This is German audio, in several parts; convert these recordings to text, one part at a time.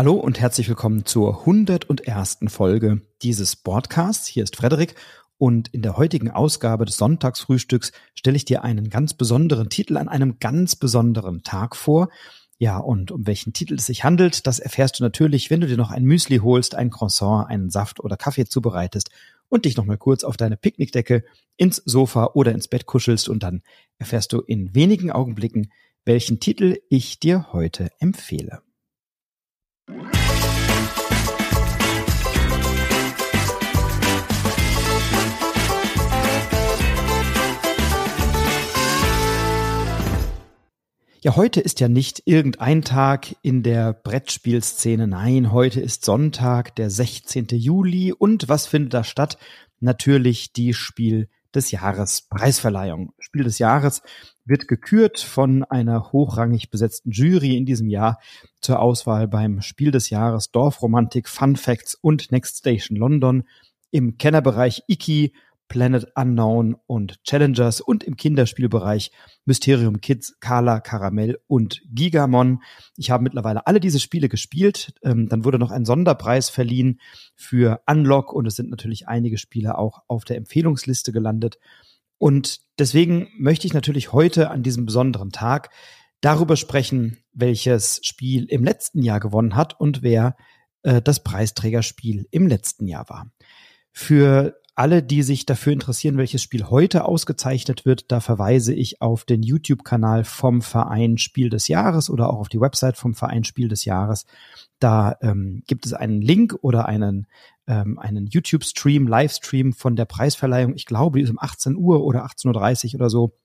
Hallo und herzlich willkommen zur 101. Folge dieses Podcasts. Hier ist Frederik und in der heutigen Ausgabe des Sonntagsfrühstücks stelle ich dir einen ganz besonderen Titel an einem ganz besonderen Tag vor. Ja, und um welchen Titel es sich handelt, das erfährst du natürlich, wenn du dir noch ein Müsli holst, ein Croissant, einen Saft oder Kaffee zubereitest und dich nochmal kurz auf deine Picknickdecke ins Sofa oder ins Bett kuschelst und dann erfährst du in wenigen Augenblicken, welchen Titel ich dir heute empfehle. Ja, heute ist ja nicht irgendein Tag in der Brettspielszene. Nein, heute ist Sonntag, der 16. Juli. Und was findet da statt? Natürlich die Spiel des Jahres Preisverleihung. Spiel des Jahres wird gekürt von einer hochrangig besetzten Jury in diesem Jahr zur Auswahl beim Spiel des Jahres Dorfromantik, Fun Facts und Next Station London. Im Kennerbereich Iki Planet Unknown und Challengers und im Kinderspielbereich Mysterium Kids, Carla, Caramel und Gigamon. Ich habe mittlerweile alle diese Spiele gespielt. Ähm, dann wurde noch ein Sonderpreis verliehen für Unlock und es sind natürlich einige Spiele auch auf der Empfehlungsliste gelandet. Und deswegen möchte ich natürlich heute an diesem besonderen Tag darüber sprechen, welches Spiel im letzten Jahr gewonnen hat und wer äh, das Preisträgerspiel im letzten Jahr war. Für alle, die sich dafür interessieren, welches Spiel heute ausgezeichnet wird, da verweise ich auf den YouTube-Kanal vom Verein Spiel des Jahres oder auch auf die Website vom Verein Spiel des Jahres. Da ähm, gibt es einen Link oder einen, ähm, einen YouTube-Stream, Livestream von der Preisverleihung. Ich glaube, die ist um 18 Uhr oder 18.30 Uhr oder so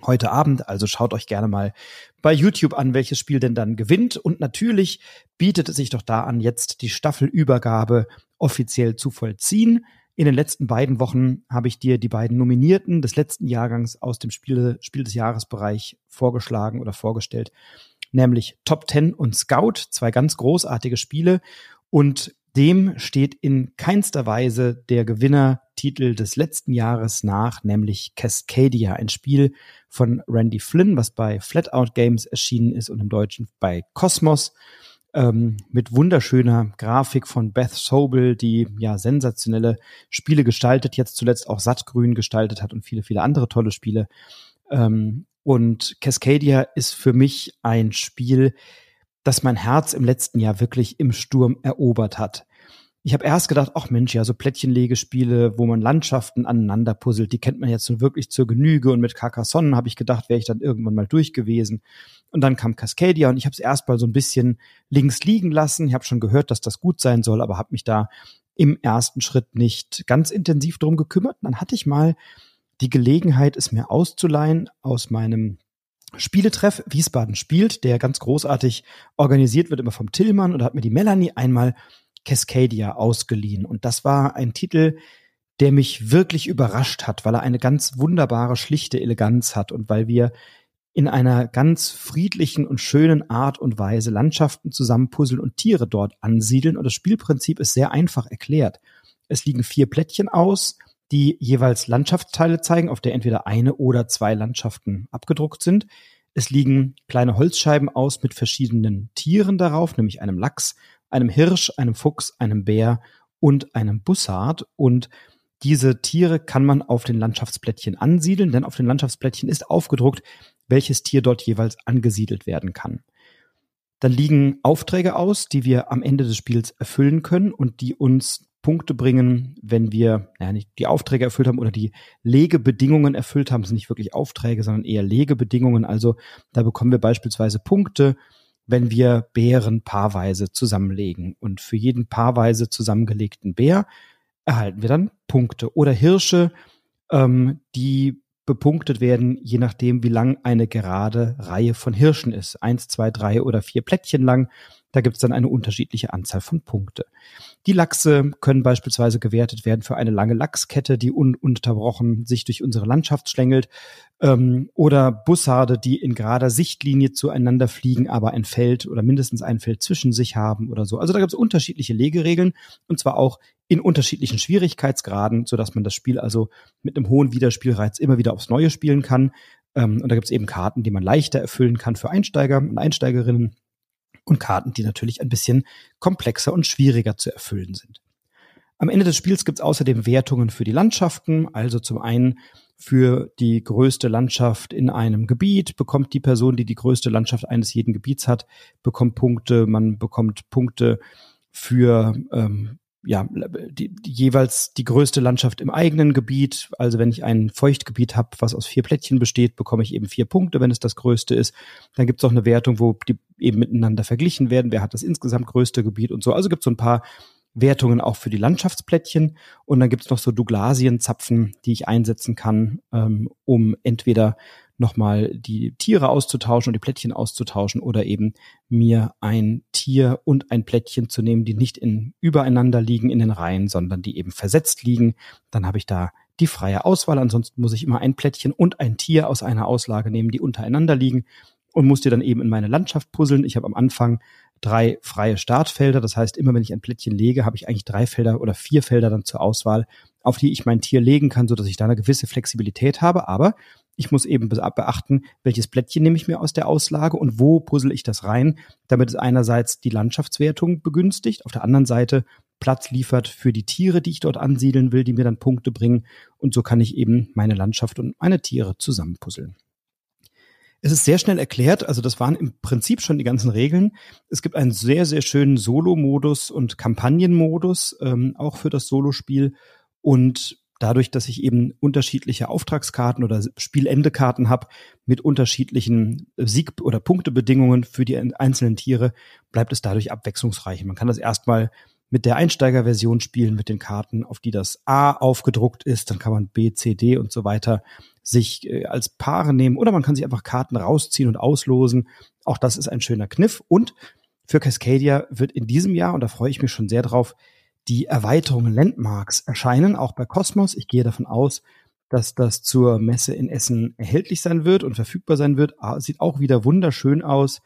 heute Abend. Also schaut euch gerne mal bei YouTube an, welches Spiel denn dann gewinnt. Und natürlich bietet es sich doch da an, jetzt die Staffelübergabe offiziell zu vollziehen. In den letzten beiden Wochen habe ich dir die beiden Nominierten des letzten Jahrgangs aus dem Spiel, Spiel des Jahresbereich vorgeschlagen oder vorgestellt, nämlich Top Ten und Scout, zwei ganz großartige Spiele. Und dem steht in keinster Weise der Gewinnertitel des letzten Jahres nach, nämlich Cascadia, ein Spiel von Randy Flynn, was bei Flatout Games erschienen ist und im Deutschen bei Cosmos ähm, mit wunderschöner Grafik von Beth Sobel, die ja sensationelle Spiele gestaltet, jetzt zuletzt auch Sattgrün gestaltet hat und viele, viele andere tolle Spiele. Ähm, und Cascadia ist für mich ein Spiel, das mein Herz im letzten Jahr wirklich im Sturm erobert hat. Ich habe erst gedacht, ach Mensch, ja, so Plättchenlegespiele, wo man Landschaften aneinander puzzelt, die kennt man jetzt nun wirklich zur Genüge. Und mit Carcassonne habe ich gedacht, wäre ich dann irgendwann mal durch gewesen. Und dann kam Cascadia und ich habe es erst mal so ein bisschen links liegen lassen. Ich habe schon gehört, dass das gut sein soll, aber habe mich da im ersten Schritt nicht ganz intensiv drum gekümmert. Dann hatte ich mal die Gelegenheit, es mir auszuleihen aus meinem Spieletreff Wiesbaden spielt, der ganz großartig organisiert wird, immer vom Tillmann und hat mir die Melanie einmal Cascadia ausgeliehen. Und das war ein Titel, der mich wirklich überrascht hat, weil er eine ganz wunderbare, schlichte Eleganz hat und weil wir in einer ganz friedlichen und schönen Art und Weise Landschaften zusammenpuzzeln und Tiere dort ansiedeln. Und das Spielprinzip ist sehr einfach erklärt. Es liegen vier Plättchen aus, die jeweils Landschaftsteile zeigen, auf der entweder eine oder zwei Landschaften abgedruckt sind. Es liegen kleine Holzscheiben aus mit verschiedenen Tieren darauf, nämlich einem Lachs, einem Hirsch, einem Fuchs, einem Bär und einem Bussard. Und diese Tiere kann man auf den Landschaftsplättchen ansiedeln, denn auf den Landschaftsplättchen ist aufgedruckt, welches Tier dort jeweils angesiedelt werden kann. Dann liegen Aufträge aus, die wir am Ende des Spiels erfüllen können und die uns Punkte bringen, wenn wir ja, nicht die Aufträge erfüllt haben oder die Legebedingungen erfüllt haben. Das sind nicht wirklich Aufträge, sondern eher Legebedingungen. Also da bekommen wir beispielsweise Punkte, wenn wir Bären paarweise zusammenlegen. Und für jeden paarweise zusammengelegten Bär erhalten wir dann Punkte. Oder Hirsche, ähm, die bepunktet werden, je nachdem, wie lang eine gerade Reihe von Hirschen ist. Eins, zwei, drei oder vier Plättchen lang. Da gibt es dann eine unterschiedliche Anzahl von Punkte. Die Lachse können beispielsweise gewertet werden für eine lange Lachskette, die ununterbrochen sich durch unsere Landschaft schlängelt, ähm, oder Bussarde, die in gerader Sichtlinie zueinander fliegen, aber ein Feld oder mindestens ein Feld zwischen sich haben oder so. Also da gibt es unterschiedliche Legeregeln und zwar auch in unterschiedlichen Schwierigkeitsgraden, sodass man das Spiel also mit einem hohen Wiederspielreiz immer wieder aufs Neue spielen kann. Ähm, und da gibt es eben Karten, die man leichter erfüllen kann für Einsteiger und Einsteigerinnen und Karten, die natürlich ein bisschen komplexer und schwieriger zu erfüllen sind. Am Ende des Spiels gibt es außerdem Wertungen für die Landschaften, also zum einen für die größte Landschaft in einem Gebiet, bekommt die Person, die die größte Landschaft eines jeden Gebiets hat, bekommt Punkte, man bekommt Punkte für ähm, ja, die, die, jeweils die größte Landschaft im eigenen Gebiet. Also wenn ich ein Feuchtgebiet habe, was aus vier Plättchen besteht, bekomme ich eben vier Punkte, wenn es das größte ist. Dann gibt es auch eine Wertung, wo die eben miteinander verglichen werden. Wer hat das insgesamt größte Gebiet und so. Also gibt es so ein paar Wertungen auch für die Landschaftsplättchen. Und dann gibt es noch so Douglasienzapfen, die ich einsetzen kann, ähm, um entweder nochmal die Tiere auszutauschen und die Plättchen auszutauschen oder eben mir ein Tier und ein Plättchen zu nehmen, die nicht in übereinander liegen in den Reihen, sondern die eben versetzt liegen. Dann habe ich da die freie Auswahl. Ansonsten muss ich immer ein Plättchen und ein Tier aus einer Auslage nehmen, die untereinander liegen und muss die dann eben in meine Landschaft puzzeln. Ich habe am Anfang drei freie Startfelder. Das heißt, immer wenn ich ein Plättchen lege, habe ich eigentlich drei Felder oder vier Felder dann zur Auswahl, auf die ich mein Tier legen kann, so dass ich da eine gewisse Flexibilität habe. Aber ich muss eben beachten, welches Plättchen nehme ich mir aus der Auslage und wo puzzle ich das rein, damit es einerseits die Landschaftswertung begünstigt, auf der anderen Seite Platz liefert für die Tiere, die ich dort ansiedeln will, die mir dann Punkte bringen. Und so kann ich eben meine Landschaft und meine Tiere zusammenpuzzeln. Es ist sehr schnell erklärt, also das waren im Prinzip schon die ganzen Regeln. Es gibt einen sehr, sehr schönen Solo-Modus und Kampagnenmodus, ähm, auch für das Solospiel. Und dadurch, dass ich eben unterschiedliche Auftragskarten oder Spielendekarten habe mit unterschiedlichen Sieg- oder Punktebedingungen für die einzelnen Tiere, bleibt es dadurch abwechslungsreich. Man kann das erstmal mit der Einsteigerversion spielen, mit den Karten, auf die das A aufgedruckt ist, dann kann man B, C, D und so weiter sich äh, als Paare nehmen oder man kann sich einfach Karten rausziehen und auslosen. Auch das ist ein schöner Kniff. Und für Cascadia wird in diesem Jahr, und da freue ich mich schon sehr drauf, die Erweiterung Landmarks erscheinen, auch bei Cosmos. Ich gehe davon aus, dass das zur Messe in Essen erhältlich sein wird und verfügbar sein wird. Ah, sieht auch wieder wunderschön aus.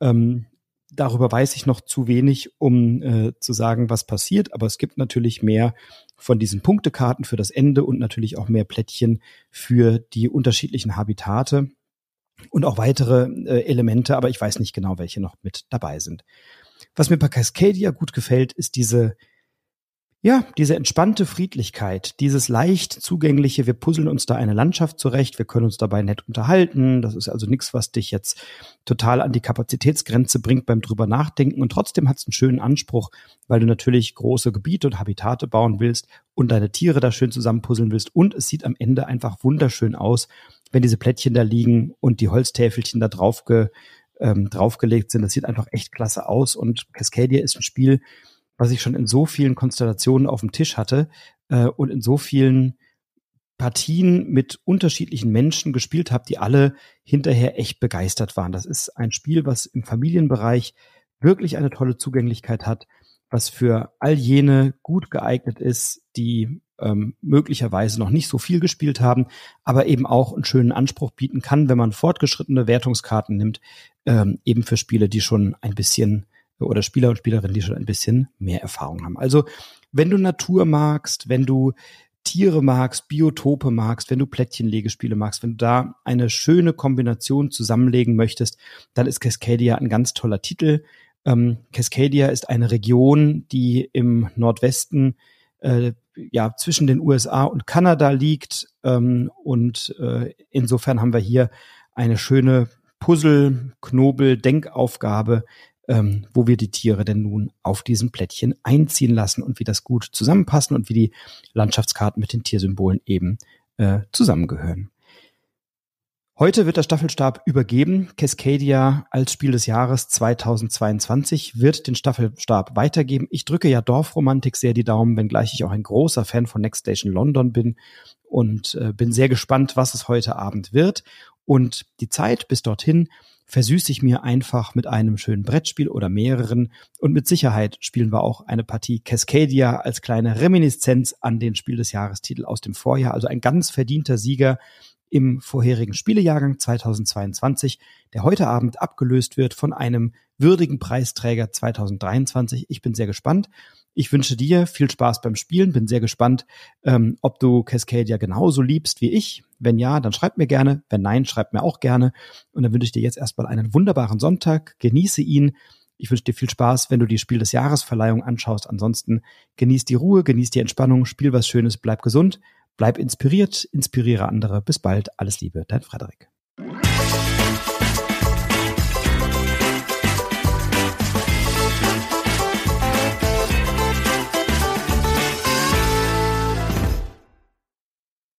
Ähm, darüber weiß ich noch zu wenig, um äh, zu sagen, was passiert. Aber es gibt natürlich mehr von diesen Punktekarten für das Ende und natürlich auch mehr Plättchen für die unterschiedlichen Habitate und auch weitere äh, Elemente, aber ich weiß nicht genau, welche noch mit dabei sind. Was mir bei Cascadia gut gefällt, ist diese ja, diese entspannte Friedlichkeit, dieses leicht zugängliche, wir puzzeln uns da eine Landschaft zurecht, wir können uns dabei nett unterhalten. Das ist also nichts, was dich jetzt total an die Kapazitätsgrenze bringt beim drüber nachdenken. Und trotzdem hat es einen schönen Anspruch, weil du natürlich große Gebiete und Habitate bauen willst und deine Tiere da schön zusammenpuzzeln willst. Und es sieht am Ende einfach wunderschön aus, wenn diese Plättchen da liegen und die Holztäfelchen da drauf ge, ähm, draufgelegt sind. Das sieht einfach echt klasse aus. Und Cascadia ist ein Spiel, was ich schon in so vielen Konstellationen auf dem Tisch hatte äh, und in so vielen Partien mit unterschiedlichen Menschen gespielt habe, die alle hinterher echt begeistert waren. Das ist ein Spiel, was im Familienbereich wirklich eine tolle Zugänglichkeit hat, was für all jene gut geeignet ist, die ähm, möglicherweise noch nicht so viel gespielt haben, aber eben auch einen schönen Anspruch bieten kann, wenn man fortgeschrittene Wertungskarten nimmt, ähm, eben für Spiele, die schon ein bisschen oder Spieler und Spielerinnen, die schon ein bisschen mehr Erfahrung haben. Also wenn du Natur magst, wenn du Tiere magst, Biotope magst, wenn du Plättchenlegespiele magst, wenn du da eine schöne Kombination zusammenlegen möchtest, dann ist Cascadia ein ganz toller Titel. Ähm, Cascadia ist eine Region, die im Nordwesten äh, ja zwischen den USA und Kanada liegt ähm, und äh, insofern haben wir hier eine schöne Puzzle, Knobel, Denkaufgabe, ähm, wo wir die Tiere denn nun auf diesem Plättchen einziehen lassen und wie das gut zusammenpassen und wie die Landschaftskarten mit den Tiersymbolen eben äh, zusammengehören. Heute wird der Staffelstab übergeben. Cascadia als Spiel des Jahres 2022 wird den Staffelstab weitergeben. Ich drücke ja Dorfromantik sehr die Daumen, wenngleich ich auch ein großer Fan von Next Station London bin und äh, bin sehr gespannt, was es heute Abend wird. Und die Zeit bis dorthin versüße ich mir einfach mit einem schönen Brettspiel oder mehreren. Und mit Sicherheit spielen wir auch eine Partie Cascadia als kleine Reminiszenz an den Spiel des Jahrestitel aus dem Vorjahr. Also ein ganz verdienter Sieger im vorherigen Spielejahrgang 2022, der heute Abend abgelöst wird von einem würdigen Preisträger 2023. Ich bin sehr gespannt. Ich wünsche dir viel Spaß beim Spielen. Bin sehr gespannt, ähm, ob du Cascadia genauso liebst wie ich. Wenn ja, dann schreib mir gerne. Wenn nein, schreib mir auch gerne. Und dann wünsche ich dir jetzt erstmal einen wunderbaren Sonntag. Genieße ihn. Ich wünsche dir viel Spaß, wenn du die Spiel des Jahresverleihung anschaust. Ansonsten genieß die Ruhe, genieß die Entspannung, spiel was Schönes, bleib gesund, bleib inspiriert, inspiriere andere. Bis bald, alles Liebe, dein Frederik.